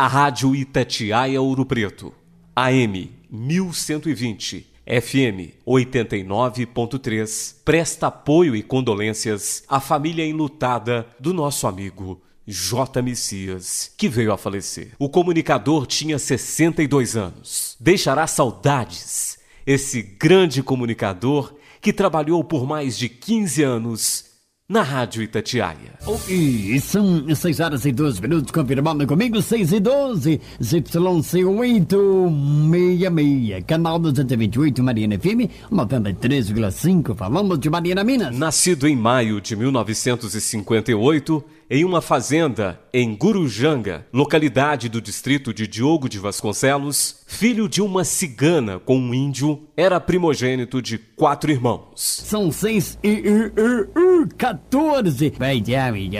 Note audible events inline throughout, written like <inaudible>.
A Rádio Itatiaia Ouro Preto. AM 1120. FM 89.3 presta apoio e condolências à família enlutada do nosso amigo J. Messias, que veio a falecer. O comunicador tinha 62 anos. Deixará saudades. Esse grande comunicador que trabalhou por mais de 15 anos na Rádio Itatiaia. Oh, e são 6 horas e 12 minutos, confirmando comigo, 6 e 12, ZYC866, canal 228, Mariana FM, 93,5, falamos de Mariana Minas. Nascido em maio de 1958, em uma fazenda em Gurujanga, localidade do distrito de Diogo de Vasconcelos, filho de uma cigana com um índio, era primogênito de quatro irmãos. São seis e, e, e, e 14. Vai,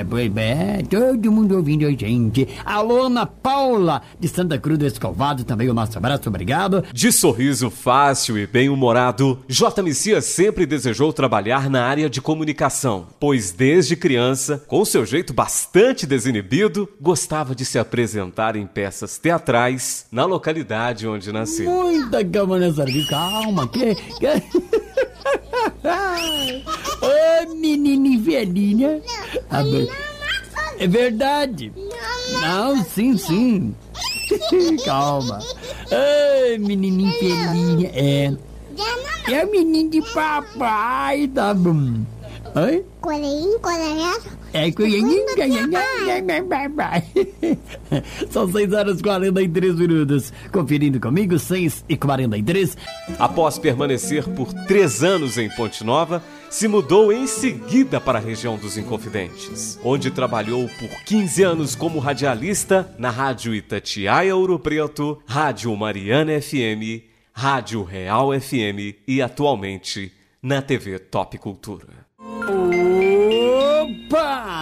vai, vai, todo mundo ouvindo a gente. Alô, Ana Paula, de Santa Cruz do Escovado, também o nosso abraço, obrigado. De sorriso fácil e bem-humorado, J. Messias sempre desejou trabalhar na área de comunicação, pois desde criança, com seu jeito bastante desinibido, gostava de se apresentar em peças teatrais na localidade onde nasceu. Muita calma nessa calma, que... que... Ô, menina velhinha. É verdade. Não, sim, sim. <laughs> Calma. Ai, menininha velhinha. É. É o menino de papai, tá bom. Oi? Coelhinho, coelhinho. É coelhinho, <laughs> <laughs> São 6 horas e 43 minutos. Conferindo comigo, 6 e 43. Após permanecer por três anos em Ponte Nova, se mudou em seguida para a região dos Inconfidentes, onde trabalhou por 15 anos como radialista na Rádio Itatiaia Ouro Preto, Rádio Mariana FM, Rádio Real FM e atualmente na TV Top Cultura.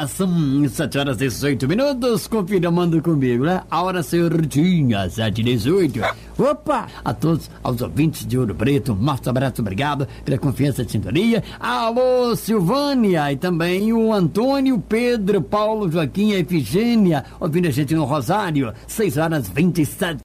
São 7 horas e 18 minutos. Confira, manda comigo, né? A hora certinha, 7 e 18. Opa! A todos, aos ouvintes de Ouro Preto, um nosso abraço, obrigado pela confiança e sintonia. Alô, Silvânia! E também o Antônio, Pedro, Paulo, Joaquim Efigênia, ouvindo a gente no Rosário. 6 horas 27